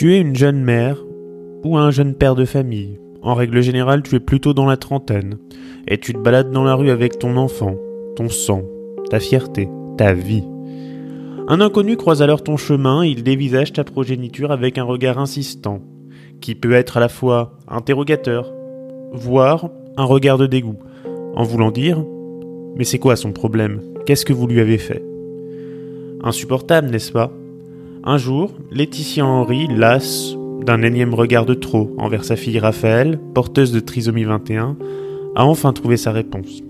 Tu es une jeune mère ou un jeune père de famille. En règle générale, tu es plutôt dans la trentaine. Et tu te balades dans la rue avec ton enfant, ton sang, ta fierté, ta vie. Un inconnu croise alors ton chemin et il dévisage ta progéniture avec un regard insistant, qui peut être à la fois interrogateur, voire un regard de dégoût, en voulant dire Mais c'est quoi son problème? Qu'est-ce que vous lui avez fait? Insupportable, n'est-ce pas? Un jour, Laetitia Henry, lasse d'un énième regard de trop envers sa fille Raphaël, porteuse de trisomie 21, a enfin trouvé sa réponse.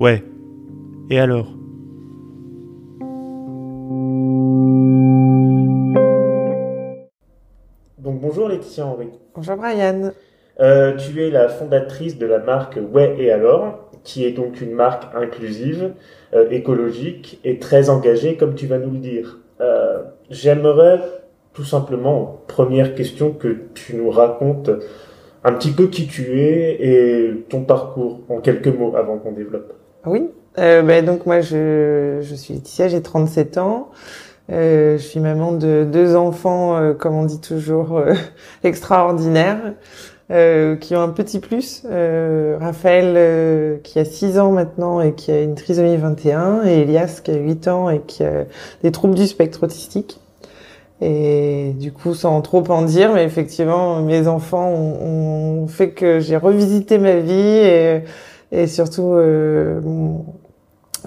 Ouais. Et alors? Donc bonjour Laetitia Henry. Bonjour Brian. Euh, tu es la fondatrice de la marque Ouais et alors, qui est donc une marque inclusive, euh, écologique et très engagée, comme tu vas nous le dire. Euh, J'aimerais tout simplement, première question, que tu nous racontes un petit peu qui tu es et ton parcours en quelques mots avant qu'on développe. Oui, euh, ben donc moi je, je suis Laetitia, j'ai 37 ans. Euh, je suis maman de deux enfants, comme on dit toujours, extraordinaires, euh, qui ont un petit plus. Raphaël, qui a 6 ans maintenant et qui a une trisomie 21, et Elias, qui a 8 ans et qui a des troubles du spectre autistique. Et du coup, sans trop en dire, mais effectivement, mes enfants ont, fait que j'ai revisité ma vie et, et surtout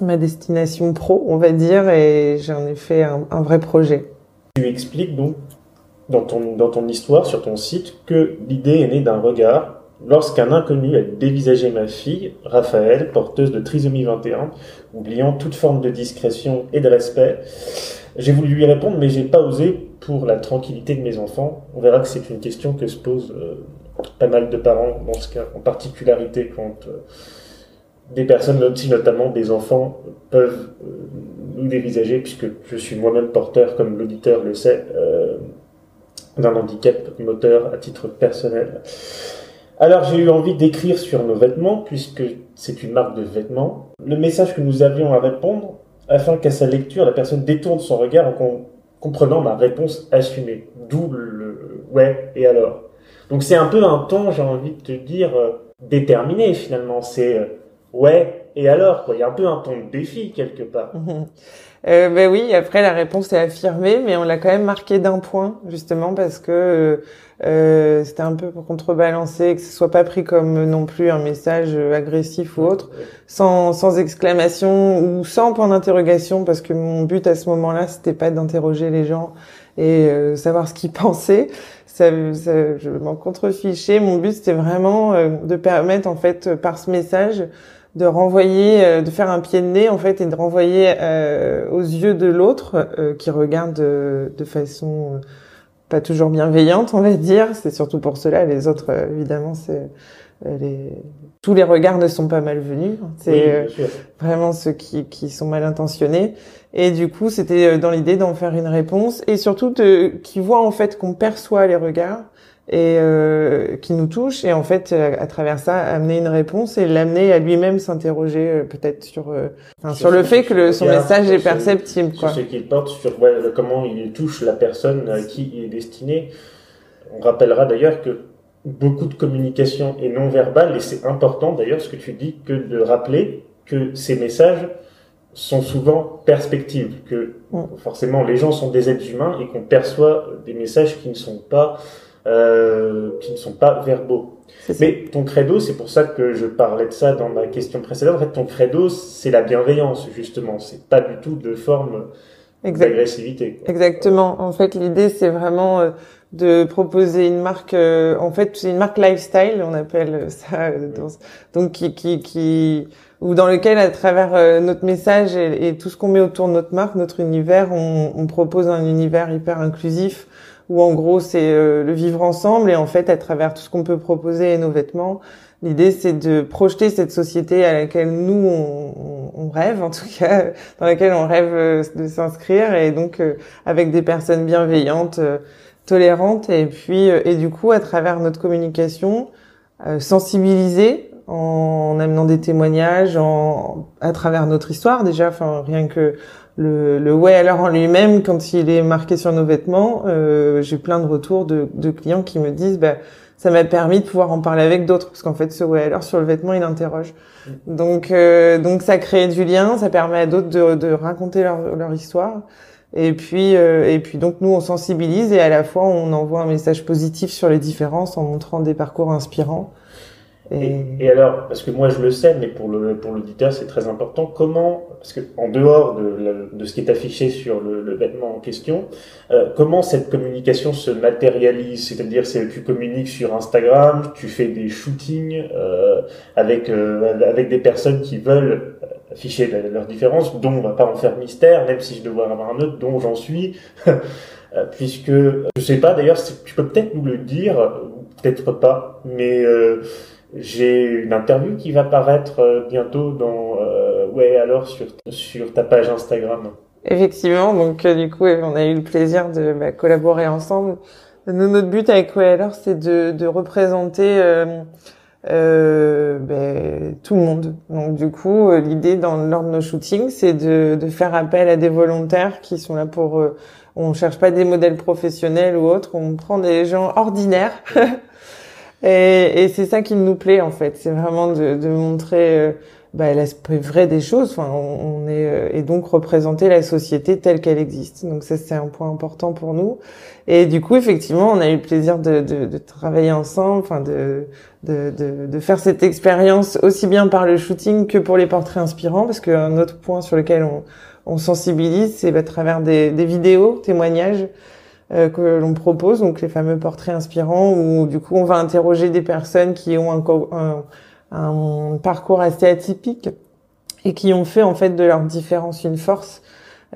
ma destination pro, on va dire, et j'en ai fait un, un, vrai projet. Tu expliques donc dans ton, dans ton histoire sur ton site que l'idée est née d'un regard lorsqu'un inconnu a dévisagé ma fille, Raphaël, porteuse de trisomie 21, oubliant toute forme de discrétion et de respect. J'ai voulu lui répondre, mais j'ai pas osé pour la tranquillité de mes enfants. On verra que c'est une question que se posent euh, pas mal de parents dans ce cas, en particularité quand euh, des personnes, notamment des enfants, peuvent euh, nous dévisager, puisque je suis moi-même porteur, comme l'auditeur le sait, d'un handicap moteur à titre personnel. Alors j'ai eu envie d'écrire sur nos vêtements, puisque c'est une marque de vêtements, le message que nous avions à répondre, afin qu'à sa lecture, la personne détourne son regard en comprenant ma réponse assumée. D'où le ouais et alors. Donc c'est un peu un ton, j'ai envie de te dire, euh, déterminé finalement. C'est ouais, et alors quoi Il y a un peu un ton de défi quelque part. euh, ben oui, après la réponse est affirmée, mais on l'a quand même marqué d'un point justement parce que euh, c'était un peu pour contrebalancer que ce soit pas pris comme non plus un message agressif ou autre, sans, sans exclamation ou sans point d'interrogation parce que mon but à ce moment-là c'était pas d'interroger les gens et euh, savoir ce qu'ils pensaient. Ça, ça, je m'en contrefichais. Mon but c'était vraiment euh, de permettre en fait par ce message de renvoyer, euh, de faire un pied de nez en fait et de renvoyer euh, aux yeux de l'autre euh, qui regarde de façon pas toujours bienveillante, on va dire. C'est surtout pour cela. Les autres, évidemment, c'est les... tous les regards ne sont pas malvenus. C'est vraiment ceux qui, qui sont mal intentionnés. Et du coup, c'était dans l'idée d'en faire une réponse et surtout de qui voit en fait qu'on perçoit les regards et euh, qui nous touche et en fait euh, à travers ça amener une réponse et l'amener à lui-même s'interroger euh, peut-être sur euh, enfin, sur, le fait que le, son message est perceptible quoi. Sur ce qu'il porte sur ouais, comment il touche la personne à qui il est destiné. On rappellera d'ailleurs que beaucoup de communication est non verbale et c'est important d'ailleurs ce que tu dis que de rappeler que ces messages sont souvent perspectives, que mm. forcément les gens sont des êtres humains et qu'on perçoit des messages qui ne sont pas euh, qui ne sont pas verbaux. Mais ton credo, c'est pour ça que je parlais de ça dans ma question précédente. En fait, ton credo, c'est la bienveillance, justement. C'est pas du tout de forme d'agressivité. Exactement. En fait, l'idée, c'est vraiment euh, de proposer une marque. Euh, en fait, c'est une marque lifestyle, on appelle ça. donc, qui, qui, qui, ou dans lequel, à travers notre message et, et tout ce qu'on met autour de notre marque, notre univers, on, on propose un univers hyper inclusif où en gros c'est euh, le vivre ensemble et en fait à travers tout ce qu'on peut proposer et nos vêtements, l'idée c'est de projeter cette société à laquelle nous on, on, rêve en tout cas, dans laquelle on rêve euh, de s'inscrire et donc euh, avec des personnes bienveillantes, tolérantes et puis et du coup à travers notre communication sensibiliser en amenant des témoignages, en, à travers notre histoire déjà. Enfin, rien que le, le ouais alors en lui-même, quand il est marqué sur nos vêtements, euh, j'ai plein de retours de, de, clients qui me disent, bah, ça m'a permis de pouvoir en parler avec d'autres, parce qu'en fait, ce ouais alors sur le vêtement, il interroge. Mm. Donc, euh, donc ça crée du lien, ça permet à d'autres de, de raconter leur, leur histoire. Et puis, euh, et puis donc nous on sensibilise et à la fois on envoie un message positif sur les différences en montrant des parcours inspirants. Et... Et, alors, parce que moi je le sais, mais pour le pour l'auditeur c'est très important. Comment, parce que en dehors de, ce qui est affiché sur le, vêtement en question, euh, comment cette communication se matérialise? C'est-à-dire, c'est tu communiques sur Instagram, tu fais des shootings euh, avec euh, avec des personnes qui veulent afficher leurs différences, dont on va pas en faire mystère, même si je dois avoir un autre, dont j'en suis. Puisque je sais pas d'ailleurs tu peux peut-être nous le dire peut-être pas mais j'ai une interview qui va paraître bientôt dans ouais alors sur sur ta page Instagram. Effectivement, donc euh, du coup on a eu le plaisir de bah, collaborer ensemble. Nous, notre but avec ouais alors c'est de, de représenter euh, ben, tout le monde. Donc du coup l'idée dans lors de nos shootings c'est de, de faire appel à des volontaires qui sont là pour on cherche pas des modèles professionnels ou autres, on prend des gens ordinaires. Et, et c'est ça qui nous plaît en fait, c'est vraiment de, de montrer bah, l'aspect vrai des choses. Enfin, on, est euh, et donc représenter la société telle qu'elle existe. Donc ça c'est un point important pour nous. Et du coup effectivement, on a eu le plaisir de, de, de travailler ensemble, enfin de, de, de, faire cette expérience aussi bien par le shooting que pour les portraits inspirants, parce qu'un autre point sur lequel on, on sensibilise, c'est à travers des, des vidéos, témoignages. Euh, que l'on propose, donc les fameux portraits inspirants, où du coup on va interroger des personnes qui ont un, un, parcours assez atypique et qui ont fait en fait de leur différence une force.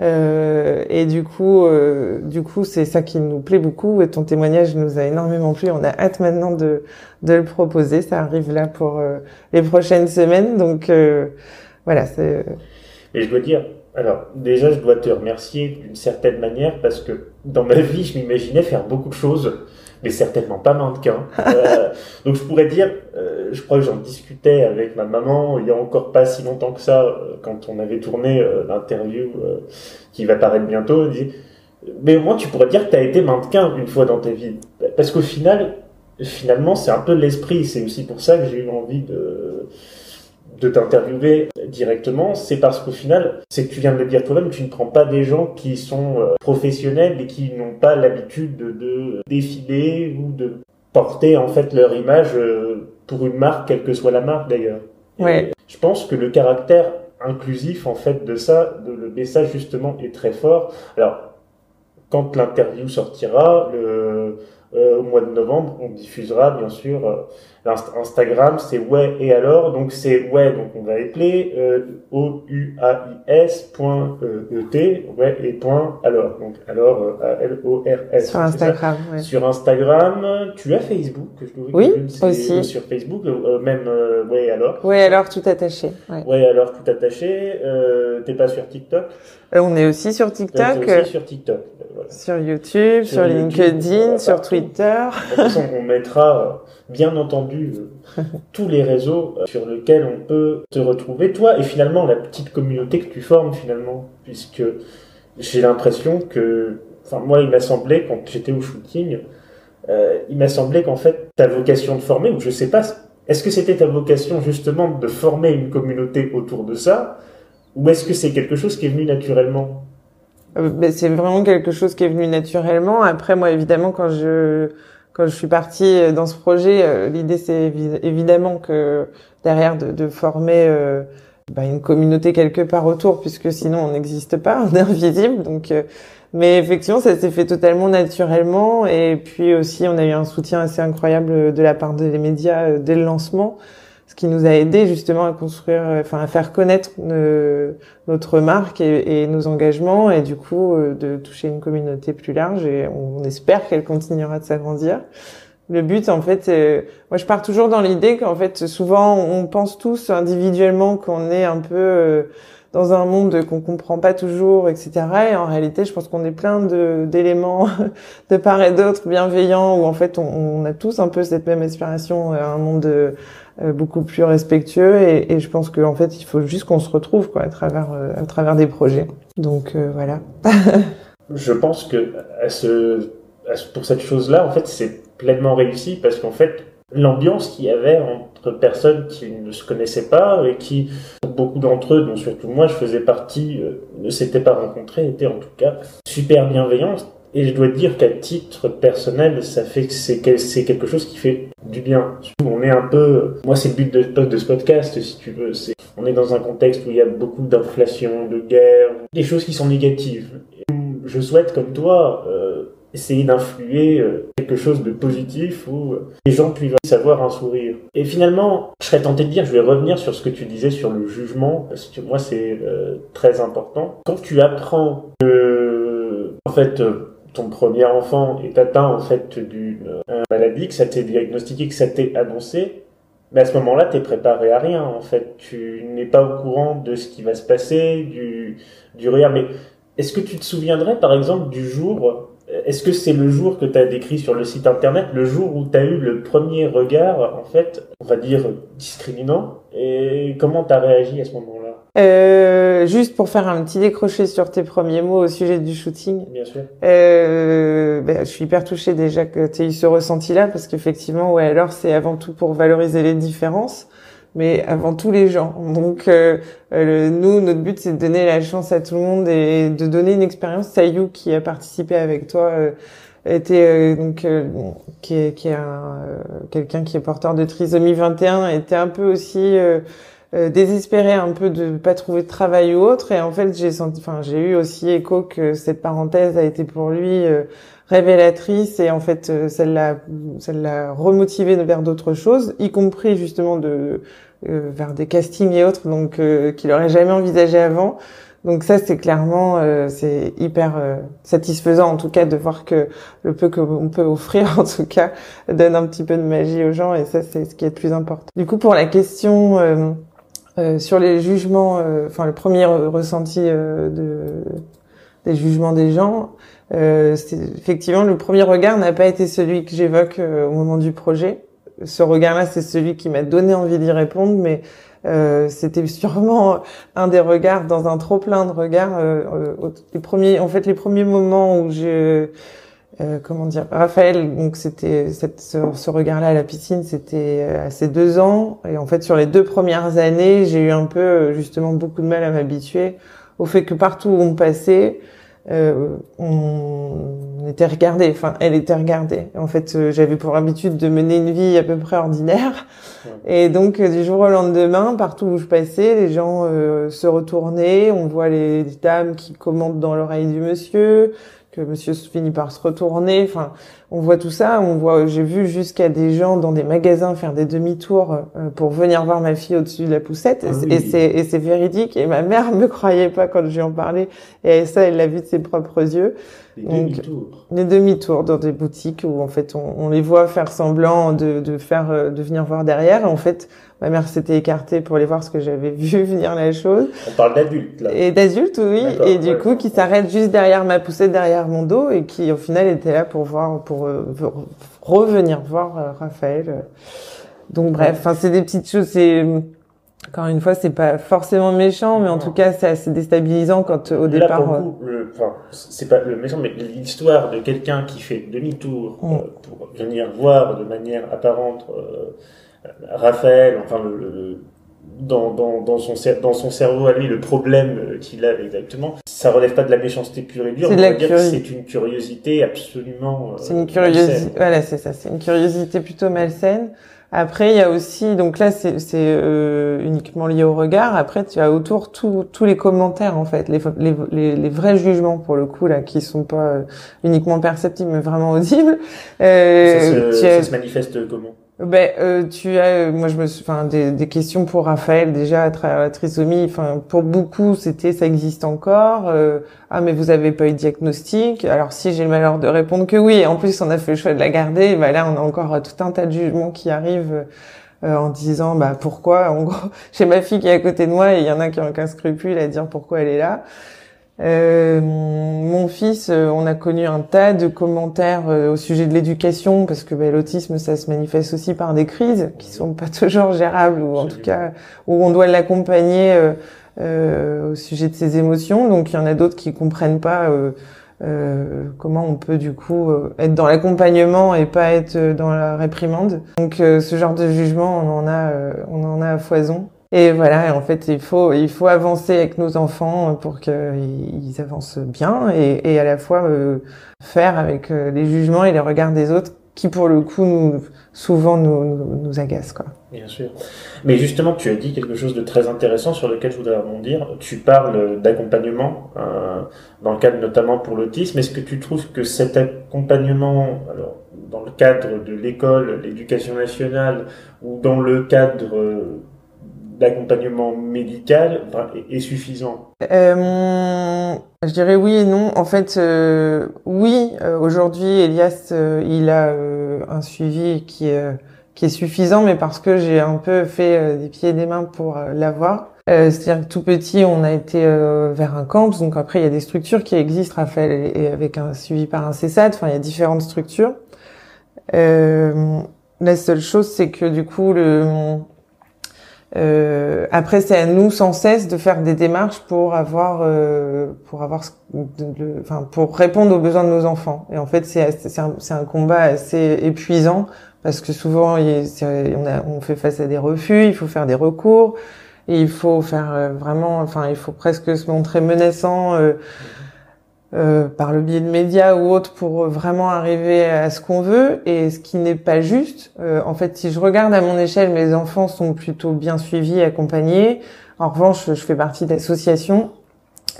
Euh, et du coup, euh, du coup, c'est ça qui nous plaît beaucoup. Et ton témoignage nous a énormément plu. On a hâte maintenant de, de le proposer. Ça arrive là pour euh, les prochaines semaines. Donc voilà. C'est. Et je veux dire, alors, déjà, je dois te remercier d'une certaine manière parce que dans ma vie, je m'imaginais faire beaucoup de choses, mais certainement pas mannequin. Euh, donc, je pourrais dire, euh, je crois que j'en discutais avec ma maman il y a encore pas si longtemps que ça, euh, quand on avait tourné euh, l'interview qui va paraître bientôt. Elle dit, mais au moins, tu pourrais dire que tu as été mannequin une fois dans ta vie. Parce qu'au final, finalement, c'est un peu l'esprit. C'est aussi pour ça que j'ai eu envie de de t'interviewer directement, c'est parce qu'au final, c'est que tu viens de le dire toi-même, tu ne prends pas des gens qui sont euh, professionnels et qui n'ont pas l'habitude de, défiler ou de porter en fait leur image euh, pour une marque, quelle que soit la marque d'ailleurs. Ouais. Je pense que le caractère inclusif en fait de ça, de le message justement est très fort. Alors, quand l'interview sortira, le, au mois de novembre, on diffusera bien sûr euh, Instagram, c'est ouais et alors, donc c'est ouais, donc on va appeler euh, o u a i s point e t ouais et point alors, donc alors euh, a l o r s sur Instagram. Ouais. Sur Instagram, tu as Facebook, je oui aussi sur Facebook, même ouais alors? Ouais alors tout attaché. Ouais, ouais alors tout attaché. T'es pas sur TikTok? On est aussi sur TikTok. Aussi sur TikTok. Voilà. Sur YouTube, sur, sur LinkedIn, sur Twitter. on mettra bien entendu euh, tous les réseaux euh, sur lesquels on peut te retrouver, toi et finalement la petite communauté que tu formes finalement, puisque j'ai l'impression que, enfin moi il m'a semblé quand j'étais au shooting, euh, il m'a semblé qu'en fait ta vocation de former, ou je sais pas, est-ce que c'était ta vocation justement de former une communauté autour de ça, ou est-ce que c'est quelque chose qui est venu naturellement? Ben, c'est vraiment quelque chose qui est venu naturellement. Après, moi, évidemment, quand je quand je suis partie dans ce projet, euh, l'idée c'est évidemment que derrière de, de former euh, bah, une communauté quelque part autour, puisque sinon on n'existe pas, on est invisible. Donc, mais effectivement, ça s'est fait totalement naturellement. Et puis aussi, on a eu un soutien assez incroyable de la part des médias dès le lancement ce qui nous a aidé justement à construire, enfin à faire connaître notre marque et, nos engagements et du coup euh, de toucher une communauté plus large et on, espère qu'elle continuera de s'agrandir. Le but, en fait, moi je pars toujours dans l'idée qu'en fait souvent on pense tous individuellement qu'on est un peu euh, dans un monde qu'on comprend pas toujours, etc. Et en réalité, je pense qu'on est plein de d'éléments de part et d'autre bienveillants où en fait on, on, a tous un peu cette même aspiration à un monde euh, beaucoup plus respectueux. Et, et je pense qu'en fait, il faut juste qu'on se retrouve quoi à travers à travers des projets. Donc voilà. je pense que à ce, à ce pour cette chose-là, en fait, c'est pleinement réussi parce qu'en fait, l'ambiance qu'il y avait personnes qui ne se connaissaient pas et qui, beaucoup d'entre eux, dont surtout moi je faisais partie, euh, ne s'étaient pas rencontrés, était en tout cas super bienveillante. Et je dois dire qu'à titre personnel, ça fait que c'est, quelque chose qui fait du bien. On est un peu, moi c'est le but de, de ce podcast, si tu veux, c'est, on est dans un contexte où il y a beaucoup d'inflation, de guerre, des choses qui sont négatives. Je souhaite, comme toi, euh, essayer d'influer euh, quelque chose de positif où euh, les gens puissent savoir un sourire. Et finalement, je serais tenté de dire, je vais revenir sur ce que tu disais sur le jugement, parce que moi c'est euh, très important. Quand tu apprends que, en fait, ton premier enfant est atteint en fait d'une maladie, que ça t'est diagnostiqué, que ça t'est annoncé, mais à ce moment-là, t'es préparé à rien. En fait, tu n'es pas au courant de ce qui va se passer, du du rien. Mais est-ce que tu te souviendrais, par exemple, du jour est-ce que c'est le jour que tu as décrit sur le site internet, le jour où tu as eu le premier regard, en fait, on va dire discriminant? Et comment tu as réagi à ce moment-là? Euh, Juste pour faire un petit décroché sur tes premiers mots au sujet du shooting. Bien sûr. Euh, ben, je suis hyper touchée déjà que tu aies eu ce ressenti-là, parce qu'effectivement, ouais, alors c'est avant tout pour valoriser les différences mais avant tout les gens. Donc euh, euh nous, notre but c'est de donner la chance à tout le monde et de donner une expérience. Sayou qui a participé avec toi euh, était euh, donc qui est qui est quelqu'un qui est porteur de trisomie 21 était un peu aussi désespéré un peu de pas trouver de travail ou autre et en fait j'ai senti enfin j'ai eu aussi écho que cette parenthèse a été pour lui révélatrice et en fait ça l'a ça l'a remotivé vers d'autres choses y compris justement de euh, vers des castings et autres, donc euh, qu'il aurait jamais envisagé avant. Donc ça, c'est clairement, euh, c'est hyper satisfaisant en tout cas de voir que le peu qu'on peut offrir, en tout cas, donne un petit peu de magie aux gens et ça, c'est ce qui est le plus important. Du coup, pour la question sur les jugements, enfin le premier ressenti de, des jugements des gens, effectivement le premier regard n'a pas été celui que j'évoque au moment du projet ce regard-là, c'est celui qui m'a donné envie d'y répondre, mais euh, c'était sûrement un des regards dans un trop plein de regards. Euh, euh, les premiers, en fait, les premiers moments où je, euh, comment dire, Raphaël, donc c'était ce, ce regard-là à la piscine, c'était à ses deux ans, et en fait, sur les deux premières années, j'ai eu un peu justement beaucoup de mal à m'habituer au fait que partout où on passait, euh, on était regardé, enfin elle était regardée. En fait, euh, j'avais pour habitude de mener une vie à peu près ordinaire, et donc euh, du jour au lendemain, partout où je passais, les gens se retournaient. On voit les, les dames qui commentent dans l'oreille du monsieur, que monsieur finit par se retourner. Enfin, on voit tout ça. On voit, j'ai vu jusqu'à des gens dans des magasins faire des demi-tours euh, pour venir voir ma fille au-dessus de la poussette. Ah et c'est et c'est véridique. Et ma mère me croyait pas quand je lui en parlais. Et ça, elle l'a vu de ses propres yeux. Les demi-tours. Des demi-tours dans des boutiques où en fait on, on les voit faire semblant de, de faire euh, de venir voir derrière. En fait, ma mère s'était écartée pour aller voir ce que j'avais vu venir la chose. On parle d'adultes là. Et d'adultes, oui. Et du coup, qui s'arrête juste derrière ma poussette, derrière mon dos, et qui au final était là pour voir, pour, euh, revenir voir euh, Raphaël. Donc bref, enfin c'est des petites choses. C'est encore une fois, c'est pas forcément méchant, mais en tout cas, c'est assez déstabilisant quand au départ. Pour le, enfin, c'est pas le méchant, mais l'histoire de quelqu'un qui fait demi-tour mm. pour venir voir de manière apparente Raphaël, enfin le, dans, dans, dans, son, dans son cerveau à lui, le problème euh, qu'il a exactement, ça relève pas de la méchanceté pure et dure, c'est une curiosité absolument. Euh, c'est une curiosité, voilà, c'est ça, c'est une curiosité plutôt malsaine. Après, il y a aussi, donc là, c'est euh, uniquement lié au regard. Après, tu as autour tous les commentaires, en fait, les, les, les, vrais jugements, pour le coup, là, qui sont pas euh, uniquement perceptibles, mais vraiment audibles. Euh, ça, se, ça se manifeste comment? Ben, euh, tu as, euh, moi je me, enfin, des, des, questions pour Raphaël déjà à travers la trisomie. Enfin, pour beaucoup, c'était ça existe encore. Euh, ah, mais vous avez pas eu de diagnostic. Alors si j'ai le malheur de répondre que oui, en plus on a fait le choix de la garder, ben là on a encore tout un tas de jugements qui arrivent en disant bah pourquoi? En gros j'ai ma fille qui est à côté de moi et il y en a qui ont aucun scrupule à dire pourquoi elle est là euh, mon fils, euh, on a connu un tas de commentaires euh, au sujet de l'éducation parce que bah, l'autisme, ça se manifeste aussi par des crises qui sont pas toujours gérables ou en tout cas où on doit l'accompagner au sujet de ses émotions. Donc il y en a d'autres qui comprennent pas comment on peut du coup être dans l'accompagnement et pas être dans la réprimande. Donc ce genre de jugement, on en a, on en a à foison. Et voilà, en fait, il faut, il faut avancer avec nos enfants pour qu'ils avancent bien et, et, à la fois euh, faire avec euh, les jugements et les regards des autres qui, pour le coup, nous, souvent nous, nous, agacent. Quoi. Bien sûr. Mais justement, tu as dit quelque chose de très intéressant sur lequel je voudrais rebondir. Tu parles d'accompagnement, euh, dans le cadre notamment pour l'autisme. Est-ce que tu trouves que cet accompagnement, alors, dans le cadre de l'école, l'éducation nationale, ou dans le cadre d'accompagnement médical est, suffisant euh, Je dirais oui et non. En fait, euh, oui, euh, aujourd'hui, Elias, euh, il a un suivi qui est, qui est suffisant, mais parce que j'ai un peu fait des pieds et des mains pour l'avoir. C'est-à-dire que tout petit, on a été vers un camp, donc après, il y a des structures qui existent, Raphaël, et, avec un suivi par un CESAD, enfin, il y a différentes structures. la seule chose, c'est que du coup, le euh, après, c'est à nous sans cesse de faire des démarches pour avoir, euh, pour avoir, enfin, pour répondre aux besoins de nos enfants. Et en fait, c'est un, un, combat assez épuisant parce que souvent, on, a, on fait face à des refus, il faut faire des recours, il faut faire euh, vraiment, enfin, il faut presque se montrer menaçant. Euh, euh, par le biais de médias ou autres pour vraiment arriver à ce qu'on veut et ce qui n'est pas juste. Euh, en fait, si je regarde à mon échelle, mes enfants sont plutôt bien suivis, accompagnés. En revanche, je fais partie d'associations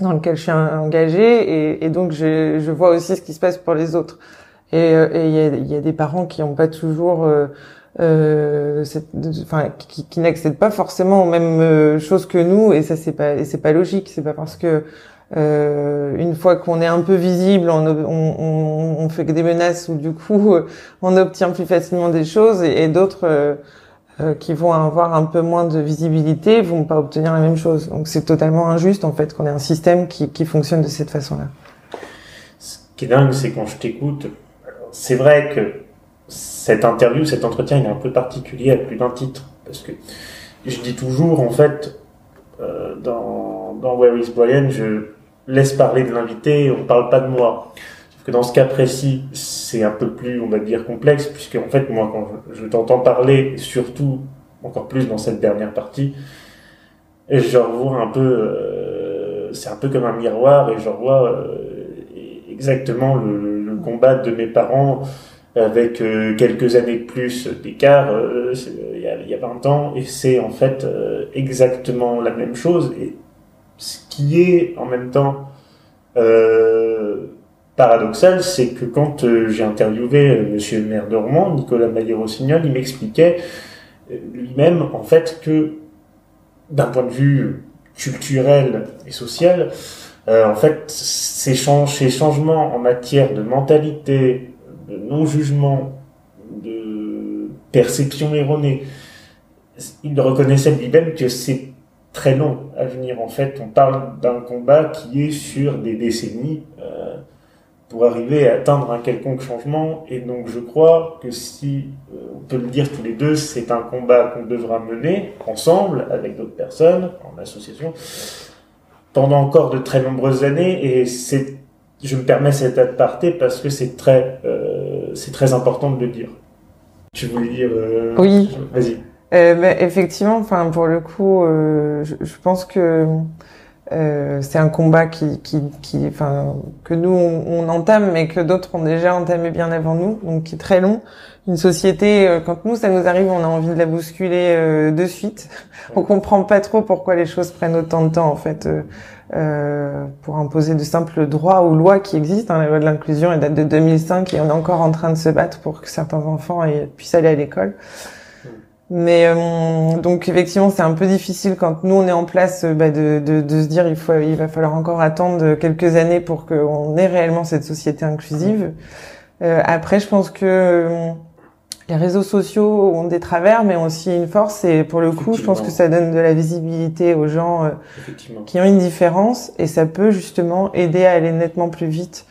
dans lesquelles je suis engagée et, donc je, je, vois aussi ce qui se passe pour les autres. Et euh, il y, y, a, des parents qui n'ont pas toujours euh, cette, enfin, qui, qui n'accèdent pas forcément aux mêmes choses que nous et ça c'est pas c'est pas logique c'est pas parce que euh, une fois qu'on est un peu visible, on, on, on, fait que des menaces ou du coup on obtient plus facilement des choses et, d'autres euh, euh, qui vont avoir un peu moins de visibilité vont pas obtenir la même chose. Donc c'est totalement injuste en fait qu'on ait un système qui, qui fonctionne de cette façon-là. Ce qui est dingue, c'est quand je t'écoute, c'est vrai que cette interview, cet entretien, il est un peu particulier à plus d'un titre parce que je dis toujours en fait euh, dans, dans Where is Brian, je laisse parler de l'invité, on ne parle pas de moi. Sauf que dans ce cas précis, c'est un peu plus, on va dire, complexe, puisque en fait, moi, quand je, t'entends parler, surtout, encore plus dans cette dernière partie, et je revois un peu, euh, c'est un peu comme un miroir, et je revois euh, exactement le, combat de mes parents avec euh, quelques années de plus d'écart il, y a, y a 20 ans, et c'est en fait exactement la même chose, et ce qui est en même temps euh, paradoxal, c'est que quand euh, j'ai interviewé euh, Monsieur le maire de Rouen, Nicolas Maillé-Rossignol, il m'expliquait lui-même en fait que d'un point de vue culturel et social, en fait, ces, ces changements en matière de mentalité, de non-jugement, de perception erronée, il reconnaissait lui-même que c'est très long à venir. En fait, on parle d'un combat qui est sur des décennies euh, pour arriver à atteindre un quelconque changement. Et donc, je crois que si euh, on peut le dire tous les deux, c'est un combat qu'on devra mener ensemble avec d'autres personnes en association pendant encore de très nombreuses années. Et c'est, je me permets cette aparté parce que c'est très, euh, c'est très important de le dire. Tu voulais dire Oui. Vas-y. Euh, bah, effectivement, enfin pour le coup, euh, je, je, pense que euh, c'est un combat qui, qui, qui, enfin que nous on, on entame, mais que d'autres ont déjà entamé bien avant nous, donc qui est très long. Une société, euh, quand nous ça nous arrive, on a envie de la bousculer euh, de suite. on comprend pas trop pourquoi les choses prennent autant de temps en fait. Euh, pour imposer de simples droits ou lois qui existent. Hein, la loi de l'inclusion elle date de 2005 et on est encore en train de se battre pour que certains enfants puissent aller à l'école. Mais euh, donc effectivement, c'est un peu difficile quand nous on est en place euh, bah, de, de, de, se dire il faut il va falloir encore attendre quelques années pour qu'on ait réellement cette société inclusive. Euh, après, je pense que les réseaux sociaux ont des travers, mais ont aussi une force. Et pour le coup, je pense que ça donne de la visibilité aux gens euh, qui ont une différence, et ça peut justement aider à aller nettement plus vite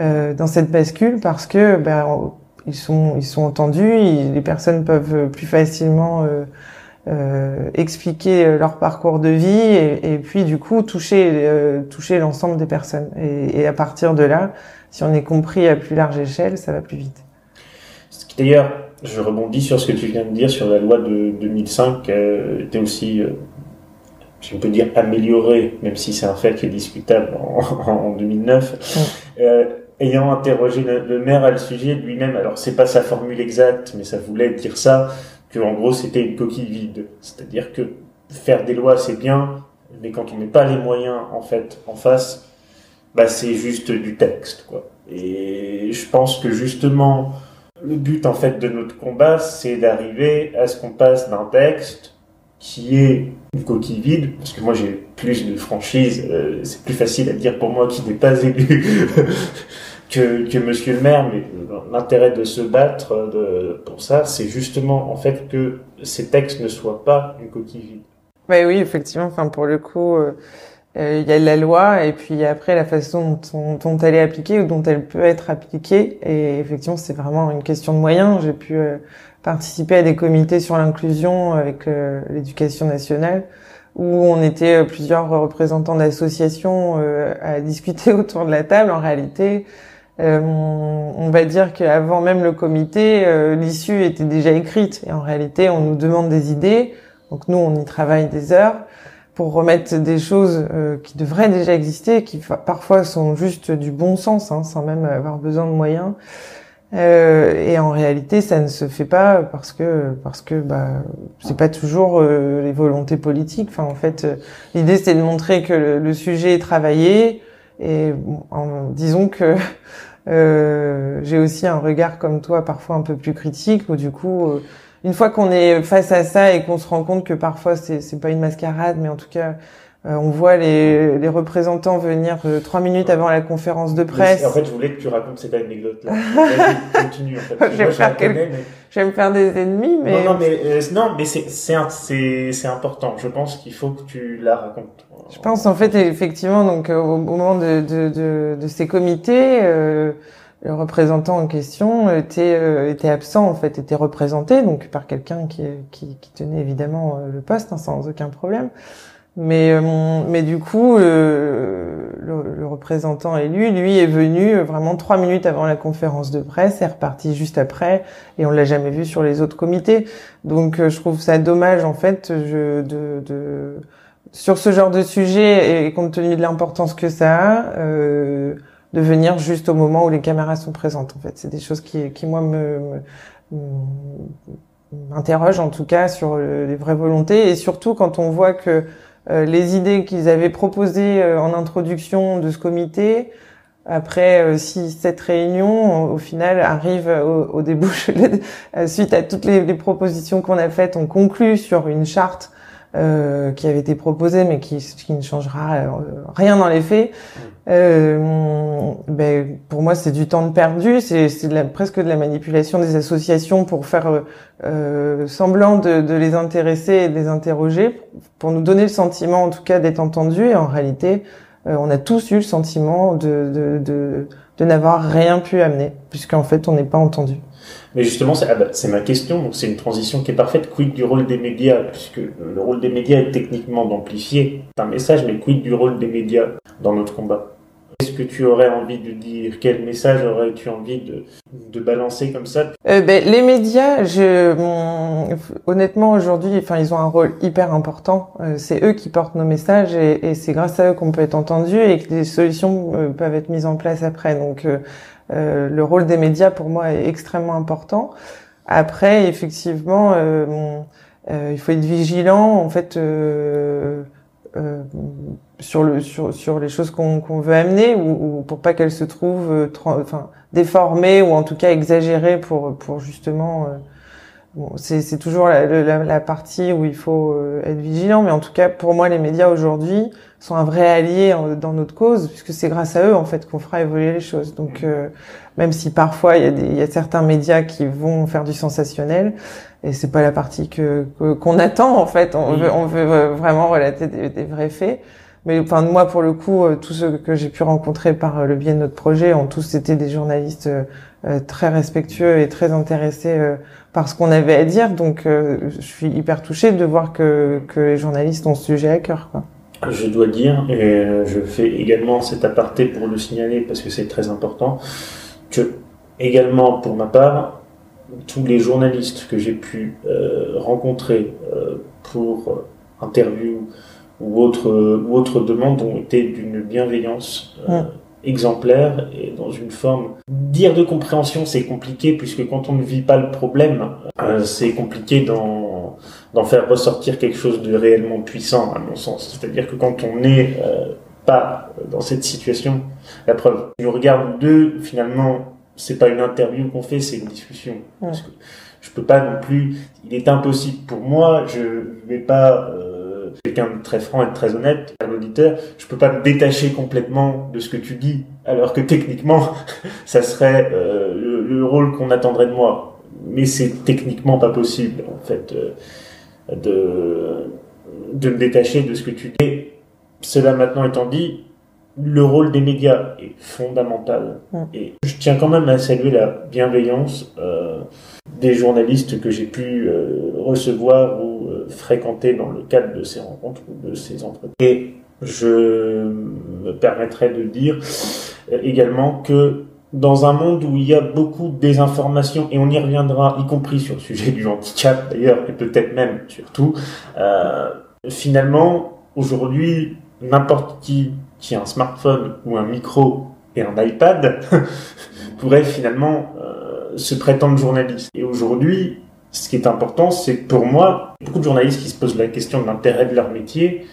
euh, dans cette bascule, parce que ben, ils sont ils sont entendus, les personnes peuvent plus facilement euh, euh, expliquer leur parcours de vie, et, et puis du coup toucher euh, toucher l'ensemble des personnes. Et, et à partir de là, si on est compris à plus large échelle, ça va plus vite. D'ailleurs, je rebondis sur ce que tu viens de dire sur la loi de 2005, qui était aussi, euh, je peux dire, améliorée, même si c'est un fait qui est discutable en, en 2009. Euh, ayant interrogé le, maire à le sujet lui-même, alors c'est pas sa formule exacte, mais ça voulait dire ça, que en gros c'était une coquille vide. C'est-à-dire que faire des lois c'est bien, mais quand on met pas les moyens en fait en face, bah c'est juste du texte quoi. Et je pense que justement le but en fait de notre combat, c'est d'arriver à ce qu'on passe d'un texte qui est une coquille vide, parce que moi j'ai plus de franchise, euh, c'est plus facile à dire pour moi qui n'est pas élu que, que Monsieur le maire, mais l'intérêt de se battre de, pour ça, c'est justement en fait que ces textes ne soient pas une coquille vide. Oui, effectivement. Enfin, pour le coup, euh, euh, il y a la loi et puis après la façon dont, elle est appliquée ou dont elle peut être appliquée. Et effectivement, c'est vraiment une question de moyens. J'ai pu euh, participer à des comités sur l'inclusion avec euh, l'éducation nationale où on était plusieurs représentants d'associations à discuter autour de la table. En réalité, on va dire qu'avant même le comité, l'issue était déjà écrite. Et en réalité, on nous demande des idées. Donc nous, on y travaille des heures pour remettre des choses euh, qui devraient déjà exister, qui parfois sont juste du bon sens, hein, sans même avoir besoin de moyens. Euh, et en réalité, ça ne se fait pas parce que parce que bah c'est pas toujours euh, les volontés politiques. Enfin, en fait, euh, l'idée c'est de montrer que le, sujet est travaillé. Et disons que j'ai aussi un regard comme toi, parfois un peu plus critique, où du coup une fois qu'on est face à ça et qu'on se rend compte que parfois c'est c'est pas une mascarade, mais en tout cas euh, on voit les, les représentants venir euh, trois minutes avant la conférence de presse. En fait, je voulais que tu racontes cette anecdote-là. Continue. En fait. je, vais faire mais... je vais me faire des ennemis, mais non, non, mais euh, non, mais c'est c'est c'est important. Je pense qu'il faut que tu la racontes. Je pense en fait effectivement donc au, moment de de, de, de ces comités. Euh, le représentant en question était euh, était absent en fait, était représenté donc par quelqu'un qui, qui, qui tenait évidemment euh, le poste hein, sans aucun problème. Mais euh, mais du coup le, le, représentant élu lui est venu vraiment trois minutes avant la conférence de presse est reparti juste après et on l'a jamais vu sur les autres comités. Donc je trouve ça dommage en fait je, de, de sur ce genre de sujet et compte tenu de l'importance que ça a. Euh, de venir juste au moment où les caméras sont présentes. En fait, c'est des choses qui, qui moi me, m'interrogent en tout cas sur les vraies volontés et surtout quand on voit que euh, les idées qu'ils avaient proposées euh, en introduction de ce comité après euh, six, sept réunions, au final arrivent au, au suite à toutes les, les propositions qu'on a faites, on conclut sur une charte euh, qui avait été proposé mais qui, qui ne changera euh, rien dans les faits. Euh, ben, pour moi, c'est du temps perdu, c'est presque de la manipulation des associations pour faire euh, semblant de, de, les intéresser et de les interroger, pour nous donner le sentiment, en tout cas, d'être entendus. Et en réalité, euh, on a tous eu le sentiment de, de, de, de n'avoir rien pu amener, puisqu'en fait, on n'est pas entendu. Mais justement, c'est ah bah, ma question, donc c'est une transition qui est parfaite. Quid du rôle des médias? Puisque le rôle des médias est techniquement d'amplifier un message, mais quid du rôle des médias dans notre combat? Qu'est-ce que tu aurais envie de dire Quel message aurais-tu envie de, de balancer comme ça? Euh, ben, Les médias, je, honnêtement, aujourd'hui, enfin, ils ont un rôle hyper important. Euh, c'est eux qui portent nos messages et, c'est grâce à eux qu'on peut être entendu et que des solutions euh, peuvent être mises en place après. Donc, le rôle des médias pour moi est extrêmement important. Après, effectivement, euh, il faut être vigilant en fait sur le sur sur les choses qu'on veut amener ou, ou pour pas qu'elles se trouvent enfin déformées ou en tout cas exagérées pour pour justement Bon, c'est toujours la, la, la, partie où il faut être vigilant, mais en tout cas, pour moi, les médias aujourd'hui sont un vrai allié dans notre cause, puisque c'est grâce à eux en fait qu'on fera évoluer les choses. Donc euh, même si parfois il y, a des, y a certains médias qui vont faire du sensationnel, et c'est pas la partie que qu'on attend en fait. On veut on veut vraiment relater des, des vrais faits. Mais enfin moi pour le coup, euh, tous ceux que j'ai pu rencontrer par le biais de notre projet ont tous été des journalistes euh, très respectueux et très intéressés par ce qu'on avait à dire. Donc je suis hyper touchée de voir que que les journalistes ont ce sujet à cœur. Quoi. Je dois dire, et je fais également cet aparté pour le signaler parce que c'est très important, que également pour ma part, tous les journalistes que j'ai pu euh, rencontrer euh, pour euh, interview ou autre, ou autre demande ont été d'une bienveillance exemplaire et dans une forme. Dire de compréhension, c'est compliqué puisque quand on ne vit pas le problème, c'est compliqué d'en, d'en faire ressortir quelque chose de réellement puissant, à mon sens. C'est-à-dire que quand on n'est pas dans cette situation, la preuve, je regarde deux, finalement, c'est pas une interview qu'on fait, c'est une discussion. Parce que je peux pas non plus. Il est impossible pour moi. Je vais pas euh, quelqu'un de très franc et de très honnête, un auditeur. Je peux pas me détacher complètement de ce que tu dis, alors que techniquement, ça serait euh, le, rôle qu'on attendrait de moi. Mais c'est techniquement pas possible, en fait, euh, de de me détacher de ce que tu dis. Cela maintenant étant dit, le rôle des médias est fondamental. Et je tiens quand même à saluer la bienveillance euh, des journalistes que j'ai pu recevoir ou euh, fréquenter dans le cadre de ces rencontres ou de ces entretiens. Et je me permettrai de dire également que dans un monde où il y a beaucoup de désinformation, et on y reviendra, y compris sur le sujet du handicap d'ailleurs, et peut-être même surtout, finalement, aujourd'hui, n'importe qui qui a un smartphone ou un micro et un iPad pourrait finalement euh, se prétendre journaliste. Et aujourd'hui, ce qui est important, c'est pour moi, beaucoup de journalistes qui se posent la question de l'intérêt de leur métier,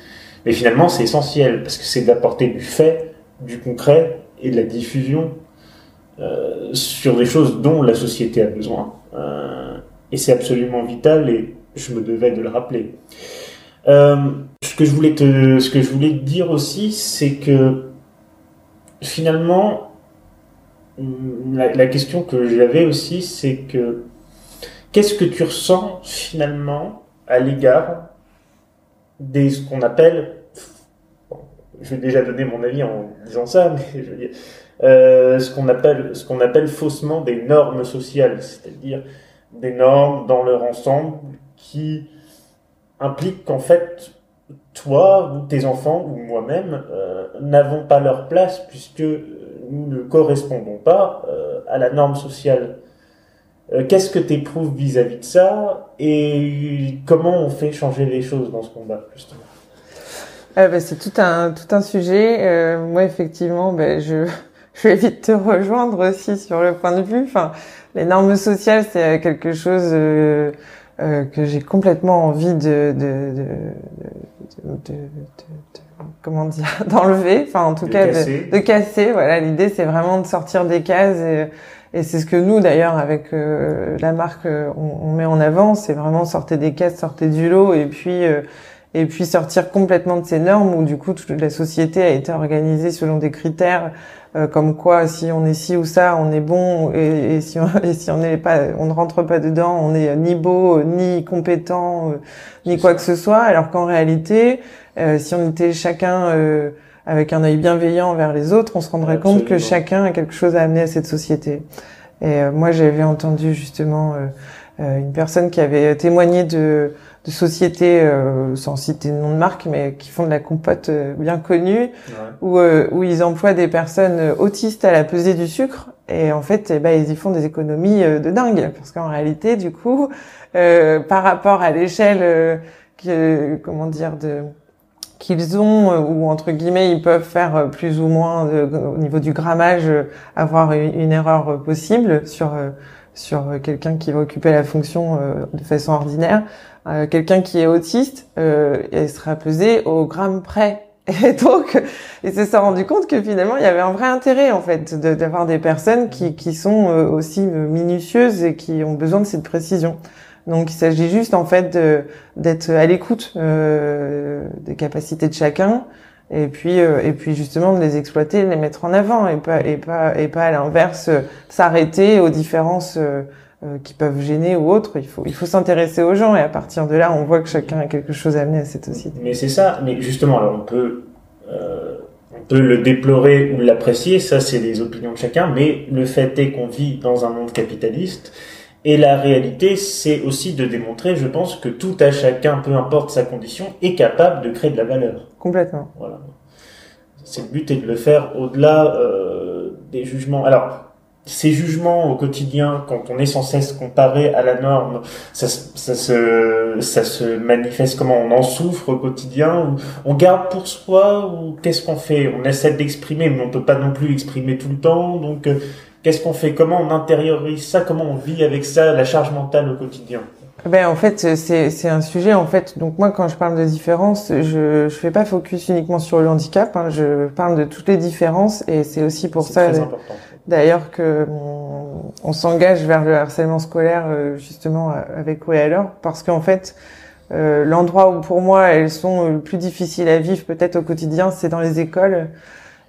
mais finalement c'est essentiel parce que c'est d'apporter du fait, du concret et de la diffusion euh, sur des choses dont la société a besoin. Euh, et c'est absolument vital et je me devais de le rappeler. Euh, ce que je voulais te, ce que je voulais te dire aussi, c'est que finalement, la, question que j'avais aussi, c'est que qu'est-ce que tu ressens finalement à l'égard des ce qu'on appelle, je vais déjà donner mon avis en disant ça, mais je veux dire, euh, ce qu'on appelle ce qu'on appelle faussement des normes sociales, c'est-à-dire des normes dans leur ensemble qui implique qu'en fait, toi ou tes enfants ou moi-même euh, n'avons pas leur place puisque nous ne correspondons pas euh, à la norme sociale. Euh, qu'est-ce que tu éprouves vis-à-vis de ça et comment on fait changer les choses dans ce combat justement? Bah, C'est tout un, tout un sujet. moi effectivement, ben, je, je vais vite te rejoindre aussi sur le point de vue. Enfin, les normes sociales, c'est quelque chose euh, que j'ai complètement envie de, de, de, de comment dire d'enlever enfin en tout cas de, casser. voilà l'idée c'est vraiment de sortir des cases et, et c'est ce que nous d'ailleurs avec euh, la marque euh, on, on, met en avant c'est vraiment sortir des cases sortir du lot et puis et puis sortir complètement de ces normes où du coup toute la société a été organisée selon des critères euh, comme quoi si on est ci ou ça on est bon et, et si on et si on n'est pas on ne rentre pas dedans on est ni beau ni compétent euh, ni quoi que ce soit. Alors qu'en réalité euh, si on était chacun avec un œil bienveillant vers les autres on se rendrait compte que chacun a quelque chose à amener à cette société et moi j'avais entendu justement une personne qui avait témoigné de de sociétés, euh, sans citer le nom de marque, mais qui font de la compote euh, bien connue, où, euh, où ils emploient des personnes autistes à la pesée du sucre. Et en fait, eh ben, ils y font des économies de dingue. Parce qu'en réalité, du coup, par rapport à l'échelle, comment dire, de qu'ils ont, ou entre guillemets, ils peuvent faire plus ou moins au niveau du grammage, avoir une, erreur possible sur sur quelqu'un qui va occuper la fonction de façon ordinaire. Euh, quelqu'un qui est autiste, euh, il sera pesé au gramme près. Et donc, il s'est rendu compte que finalement, il y avait un vrai intérêt en fait d'avoir des personnes qui, qui sont euh, aussi minutieuses et qui ont besoin de cette précision. Donc, il s'agit juste en fait d'être à l'écoute euh, des capacités de chacun et puis et puis justement de les exploiter, de les mettre en avant et pas et pas et pas à l'inverse s'arrêter aux différences qui peuvent gêner ou autres. Il faut il faut s'intéresser aux gens et à partir de là, on voit que chacun a quelque chose à amener à cette société. Mais c'est ça. Mais justement, alors on peut on peut le déplorer ou l'apprécier, ça c'est les opinions de chacun, mais le fait est qu'on vit dans un monde capitaliste et la réalité c'est aussi de démontrer, je pense, que tout à chacun, peu importe sa condition, est capable de créer de la valeur. Complètement. Voilà. C'est le but et de le faire au-delà euh, des jugements. Alors, ces jugements au quotidien, quand on est sans cesse comparé à la norme, ça, ça, se, ça se manifeste comment On en souffre au quotidien On garde pour soi Ou qu'est-ce qu'on fait? On essaie d'exprimer, mais on peut pas non plus exprimer tout le temps. Donc, euh, qu'est-ce qu'on fait? Comment on intériorise ça? Comment on vit avec ça, la charge mentale au quotidien? Ben en fait c'est c'est un sujet en fait. Donc moi quand je parle de différence je je fais pas focus uniquement sur le handicap hein, je parle de toutes les différences et c'est aussi pour ça d'ailleurs que on, s'engage vers le harcèlement scolaire euh, justement avec Oui alors. Parce qu'en fait euh, l'endroit où pour moi elles sont le plus difficiles à vivre peut-être au quotidien c'est dans les écoles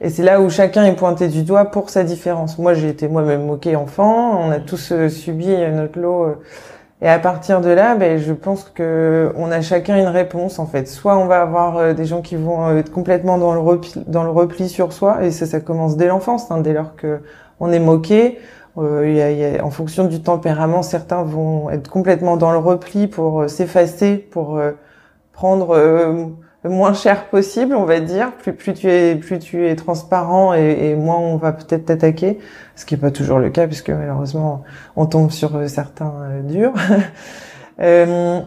et c'est là où chacun est pointé du doigt pour sa différence. Moi j'ai été moi-même moquée enfant, on a tous euh, subi notre lot et à partir de là, ben, je pense que on a chacun une réponse en fait. Soit on va avoir euh, des gens qui vont euh, être complètement dans le repli, dans le repli sur soi, et ça, ça commence dès l'enfance, hein, dès lors que on est moqué. Euh, y a, y a, en fonction du tempérament, certains vont être complètement dans le repli pour s'effacer, pour prendre moins cher possible, on va dire. Plus, plus tu es, plus tu es transparent et, et moins on va peut-être t'attaquer, ce qui est pas toujours le cas puisque malheureusement on tombe sur euh, certains euh, durs. euh,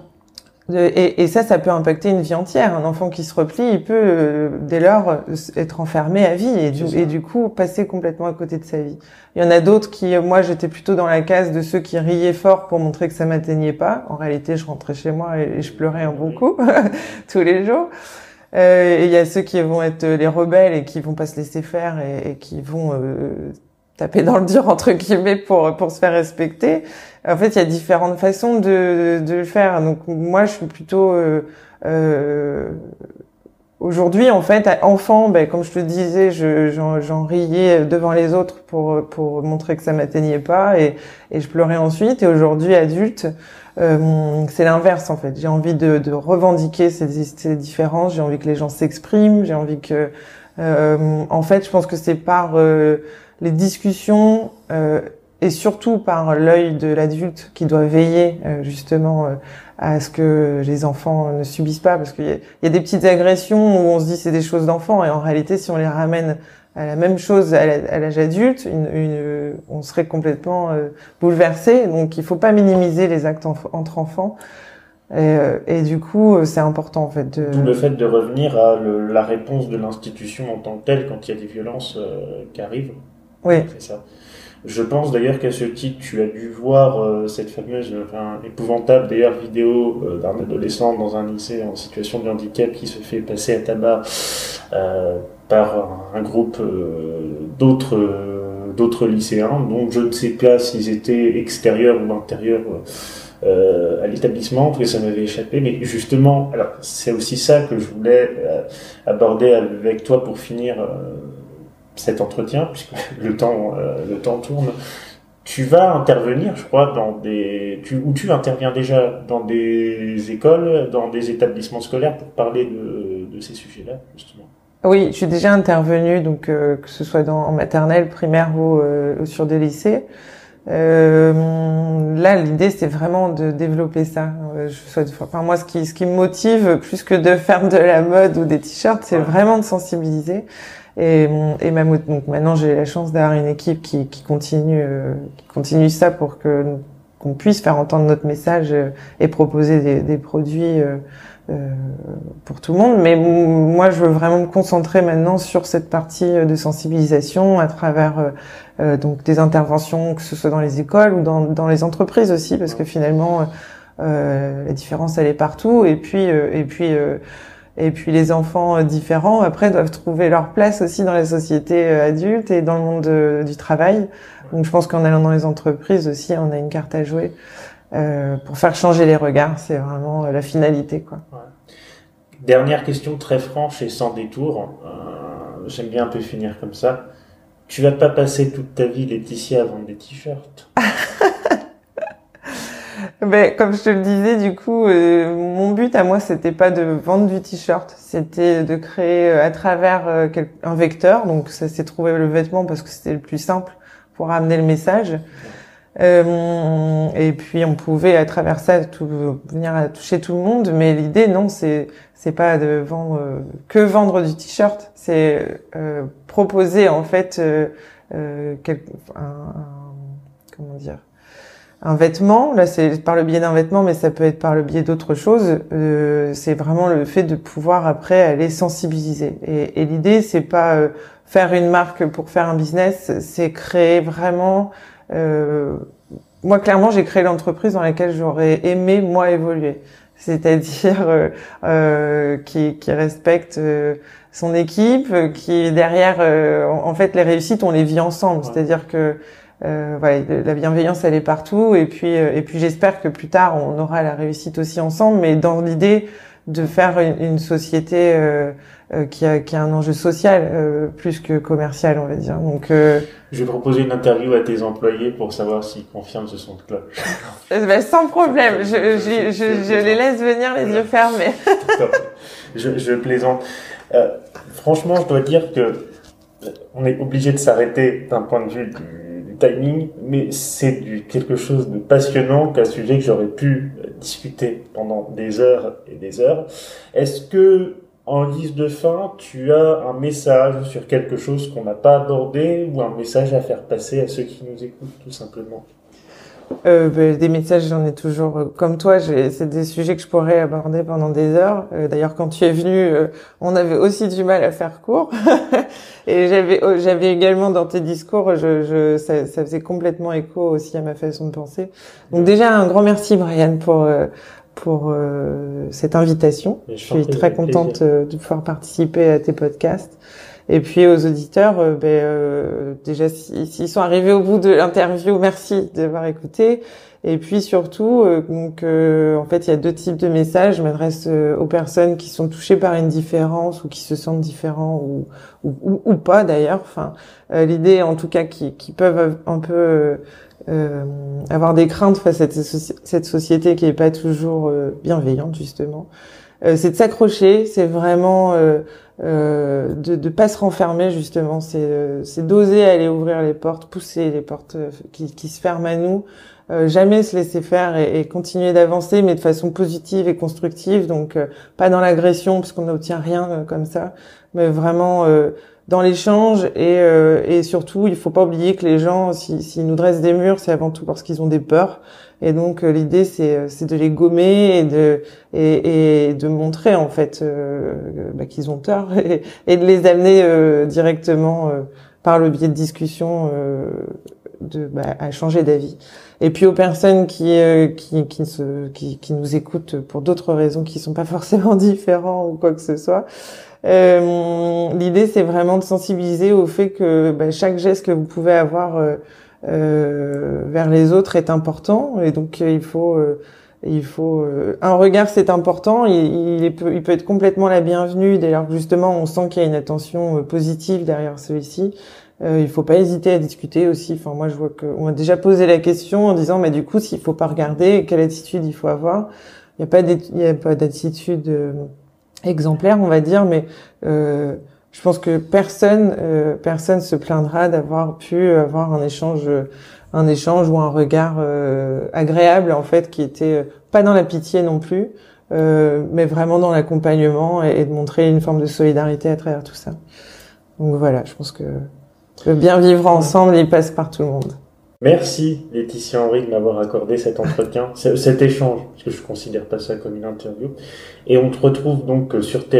et, et, ça, ça peut impacter une vie entière. Un enfant qui se replie, il peut euh, dès lors être enfermé à vie et du, et du, coup passer complètement à côté de sa vie. Il y en a d'autres qui, moi, j'étais plutôt dans la case de ceux qui riaient fort pour montrer que ça m'atteignait pas. En réalité, je rentrais chez moi et, je pleurais un bon coup tous les jours. Euh, et il y a ceux qui vont être les rebelles et qui vont pas se laisser faire et, et qui vont euh, taper dans le dur entre guillemets pour pour se faire respecter. En fait, il y a différentes façons de de le faire. Donc moi, je suis plutôt euh, euh, aujourd'hui en fait enfant, ben, comme je te disais, je j'en riais devant les autres pour pour montrer que ça m'atteignait pas et et je pleurais ensuite. Et aujourd'hui adulte, euh, c'est l'inverse en fait. J'ai envie de, de revendiquer ces, ces différences. J'ai envie que les gens s'expriment. J'ai envie que euh, en fait, je pense que c'est par euh, les discussions euh, et surtout par l'œil de l'adulte qui doit veiller euh, justement euh, à ce que les enfants ne subissent pas parce qu'il y, a des petites agressions où on se dit c'est des choses d'enfants et en réalité si on les ramène à la même chose à l'âge adulte, une, une, on serait complètement bouleversé. Donc il faut pas minimiser les actes entre enfants. Et, et, du coup, c'est important en fait. De... D'où le fait de revenir à le, la réponse de l'institution en tant que telle quand il y a des violences qui arrivent. Oui. C'est ça. Je pense d'ailleurs qu'à ce titre, tu as dû voir euh, cette fameuse, enfin, épouvantable d'ailleurs vidéo euh, d'un adolescent dans un lycée en situation de handicap qui se fait passer à tabac euh, par un, groupe d'autres d'autres lycéens, dont je ne sais pas s'ils étaient extérieurs ou intérieurs à l'établissement, parce que ça m'avait échappé. Mais justement, alors c'est aussi ça que je voulais aborder avec toi pour finir cet entretien, puisque le temps, euh, le temps tourne, tu vas intervenir, je crois, dans des, tu, où tu interviens déjà dans des écoles, dans des établissements scolaires pour parler de, de ces sujets-là, justement. Oui, je suis déjà intervenue, donc euh, que ce soit dans en maternelle, primaire ou, euh, ou sur des lycées. Euh, là, l'idée, c'est vraiment de développer ça. Je souhaite, enfin, moi, ce qui, ce qui me motive, plus que de faire de la mode ou des t-shirts, c'est vraiment de sensibiliser. Et, et donc maintenant j'ai la chance d'avoir une équipe qui, qui continue euh, qui continue ça pour que qu'on puisse faire entendre notre message euh, et proposer des, des produits euh, euh, pour tout le monde. Mais moi je veux vraiment me concentrer maintenant sur cette partie de sensibilisation à travers euh, donc des interventions que ce soit dans les écoles ou dans, dans les entreprises aussi parce que finalement la différence elle est partout et puis et puis et puis les enfants euh, différents, après, doivent trouver leur place aussi dans la société euh, adulte et dans le monde euh, du travail. Donc je pense qu'en allant dans les entreprises aussi, on a une carte à jouer euh, pour faire changer les regards. C'est vraiment la finalité. quoi. Dernière question très franche et sans détour. Euh, J'aime bien un peu finir comme ça. Tu vas pas passer toute ta vie, Laetitia, à vendre des t-shirts? ben, comme je te le disais, du coup, euh, mon but à moi, c'était pas de vendre du t-shirt, c'était de créer euh, à travers euh, un vecteur. Donc, ça s'est trouvé le vêtement parce que c'était le plus simple pour amener le message. Et puis on pouvait à travers ça venir à toucher tout le monde, mais l'idée non, c'est c'est pas de vendre que vendre du t-shirt, c'est proposer en fait un, comment dire un vêtement. Là, c'est par le biais d'un vêtement, mais ça peut être par le biais d'autres choses. Euh, c'est vraiment le fait de pouvoir après aller sensibiliser. Et, et l'idée, c'est pas faire une marque pour faire un business, c'est créer vraiment euh, moi, clairement, j'ai créé l'entreprise dans laquelle j'aurais aimé moi évoluer, c'est-à-dire euh, euh, qui, qui, respecte euh, son équipe, qui derrière, euh, en fait, les réussites, on les vit ensemble. C'est-à-dire que voilà, la bienveillance, elle est partout. Et puis, et puis, j'espère que plus tard, on aura la réussite aussi ensemble, mais dans l'idée de faire une, une société euh, qui, a, qui a un enjeu social euh, plus que commercial, on va dire. Donc, euh, je vais proposer une interview à tes employés pour savoir s'ils confirment ce son de cloche. ben, sans problème, je, je, je, je, les laisse venir les yeux fermés. je, je plaisante. Euh, franchement, je dois dire que on est obligé de s'arrêter d'un point de vue du, timing, mais c'est quelque chose de passionnant qu'un sujet que j'aurais pu discuter pendant des heures et des heures. Est-ce que en guise de fin, tu as un message sur quelque chose qu'on n'a pas abordé ou un message à faire passer à ceux qui nous écoutent tout simplement? Euh, ben, des messages, j'en ai toujours. Euh, comme toi, c'est des sujets que je pourrais aborder pendant des heures. Euh, d'ailleurs, quand tu es venu, euh, on avait aussi du mal à faire court. Et j'avais, oh, j'avais également dans tes discours, je, je ça, ça, faisait complètement écho aussi à ma façon de penser. Donc déjà, un grand merci, Brian, pour pour euh, cette invitation. Je suis très contente de pouvoir participer à tes podcasts. Et puis aux auditeurs, euh, ben, euh, déjà s'ils sont arrivés au bout de l'interview, merci d'avoir écouté. Et puis surtout, donc en fait, il y a deux types de messages. Je m'adresse aux personnes qui sont touchées par une différence ou qui se sentent différents ou ou, ou, pas d'ailleurs. Enfin, l'idée, en tout cas, qui, qui peuvent un peu euh, avoir des craintes face à cette, société qui est pas toujours euh, bienveillante justement. Euh, c'est de s'accrocher, c'est vraiment euh, de ne pas se renfermer justement, c'est d'oser aller ouvrir les portes, pousser les portes qui, qui se ferment à nous, jamais se laisser faire et, et continuer d'avancer, mais de façon positive et constructive, donc pas dans l'agression parce qu'on n'obtient rien comme ça, mais vraiment dans l'échange. Et, euh, et surtout il faut pas oublier que les gens s'ils si, nous dressent des murs c'est avant tout parce qu'ils ont des peurs et donc euh, l'idée c'est euh, c'est de les gommer et de et, et de montrer en fait euh, bah, qu'ils ont tort et, et, de les amener directement par le biais de discussions de bah, à changer d'avis. Et puis aux personnes qui qui qui, se, qui qui nous écoutent pour d'autres raisons qui sont pas forcément différents ou quoi que ce soit euh, L'idée, c'est vraiment de sensibiliser au fait que bah, chaque geste que vous pouvez avoir euh, euh, vers les autres est important, et donc il faut il faut un regard c'est important. Il, peut, il peut être complètement la bienvenue dès lors que justement on sent qu'il y a une attention positive derrière celui-ci. Euh, il faut pas hésiter à discuter aussi. Enfin moi je vois qu'on a déjà posé la question en disant mais du coup s'il faut pas regarder quelle attitude il faut avoir? Il n'y a pas d'attitude exemplaire, on va dire, mais euh, je pense que personne, euh, personne se plaindra d'avoir pu avoir un échange, un échange ou un regard euh, agréable en fait, qui était pas dans la pitié non plus, mais vraiment dans l'accompagnement et, de montrer une forme de solidarité à travers tout ça. Donc voilà, je pense que le bien vivre ensemble, il passe par tout le monde. Merci Laetitia Henry de m'avoir accordé cet entretien, cet échange, parce que je considère pas ça comme une interview. Et on te retrouve donc sur tes